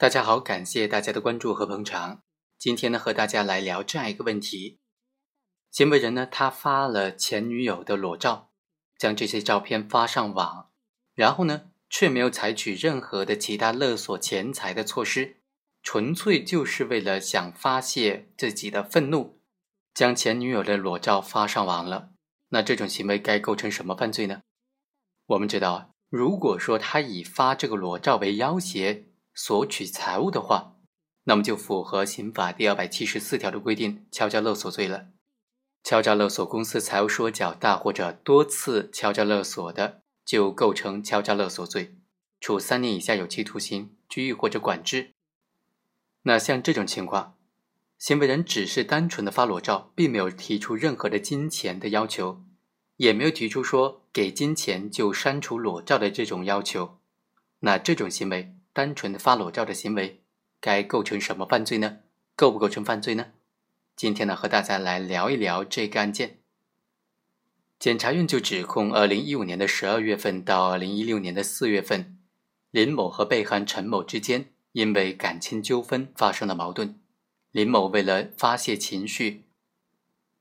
大家好，感谢大家的关注和捧场。今天呢，和大家来聊这样一个问题：行为人呢，他发了前女友的裸照，将这些照片发上网，然后呢，却没有采取任何的其他勒索钱财的措施，纯粹就是为了想发泄自己的愤怒，将前女友的裸照发上网了。那这种行为该构成什么犯罪呢？我们知道，如果说他以发这个裸照为要挟，索取财物的话，那么就符合刑法第二百七十四条的规定，敲诈勒索罪了。敲诈勒索公司财务说较大或者多次敲诈勒索的，就构成敲诈勒索罪，处三年以下有期徒刑、拘役或者管制。那像这种情况，行为人只是单纯的发裸照，并没有提出任何的金钱的要求，也没有提出说给金钱就删除裸照的这种要求，那这种行为。单纯的发裸照的行为，该构成什么犯罪呢？构不构成犯罪呢？今天呢，和大家来聊一聊这个案件。检察院就指控，二零一五年的十二月份到二零一六年的四月份，林某和被害人陈某之间因为感情纠纷发生了矛盾。林某为了发泄情绪，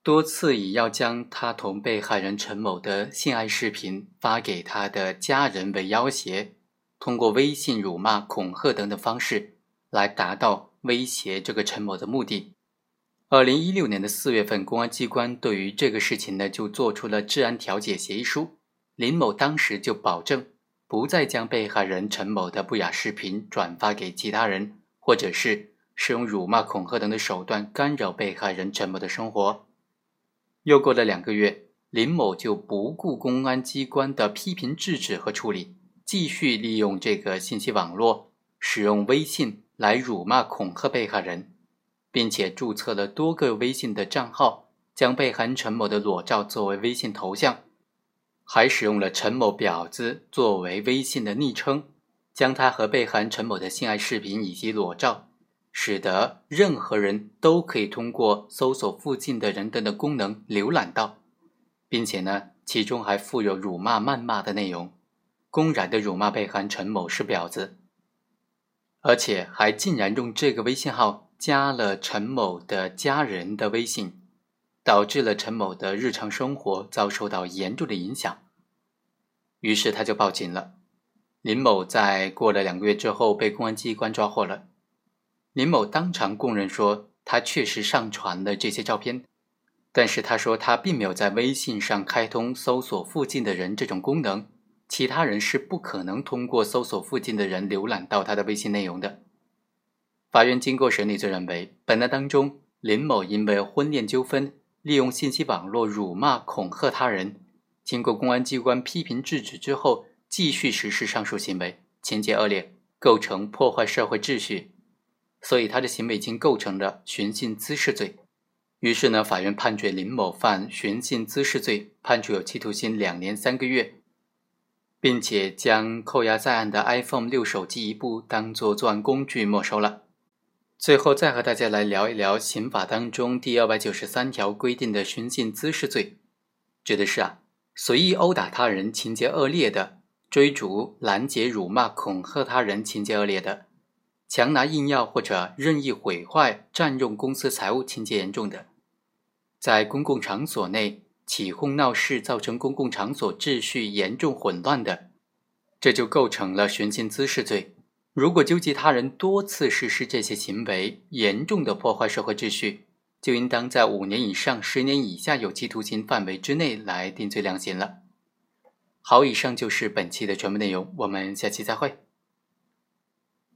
多次以要将他同被害人陈某的性爱视频发给他的家人为要挟。通过微信辱骂、恐吓等等方式来达到威胁这个陈某的目的。二零一六年的四月份，公安机关对于这个事情呢，就做出了治安调解协议书。林某当时就保证不再将被害人陈某的不雅视频转发给其他人，或者是使用辱骂、恐吓等的手段干扰被害人陈某的生活。又过了两个月，林某就不顾公安机关的批评制止和处理。继续利用这个信息网络，使用微信来辱骂、恐吓被害人，并且注册了多个微信的账号，将被害人陈某的裸照作为微信头像，还使用了“陈某婊子”作为微信的昵称，将他和被害人陈某的性爱视频以及裸照，使得任何人都可以通过搜索附近的人等的功能浏览到，并且呢，其中还附有辱骂、谩骂的内容。公然的辱骂被害人陈某是婊子，而且还竟然用这个微信号加了陈某的家人的微信，导致了陈某的日常生活遭受到严重的影响。于是他就报警了。林某在过了两个月之后被公安机关抓获了。林某当场供认说，他确实上传了这些照片，但是他说他并没有在微信上开通搜索附近的人这种功能。其他人是不可能通过搜索附近的人浏览到他的微信内容的。法院经过审理，就认为本案当中林某因为婚恋纠纷，利用信息网络辱骂、恐吓他人，经过公安机关批评制止之后，继续实施上述行为，情节恶劣，构成破坏社会秩序，所以他的行为已经构成了寻衅滋事罪。于是呢，法院判决林某犯寻衅滋事罪，判处有期徒刑两年三个月。并且将扣押在案的 iPhone 六手机一部当做作案工具没收了。最后再和大家来聊一聊刑法当中第二百九十三条规定的寻衅滋事罪，指的是啊随意殴打他人情节恶劣的，追逐拦截辱骂恐吓他人情节恶劣的，强拿硬要或者任意毁坏占用公司财物情节严重的，在公共场所内。起哄闹事，造成公共场所秩序严重混乱的，这就构成了寻衅滋事罪。如果纠集他人多次实施这些行为，严重的破坏社会秩序，就应当在五年以上十年以下有期徒刑范围之内来定罪量刑了。好，以上就是本期的全部内容，我们下期再会。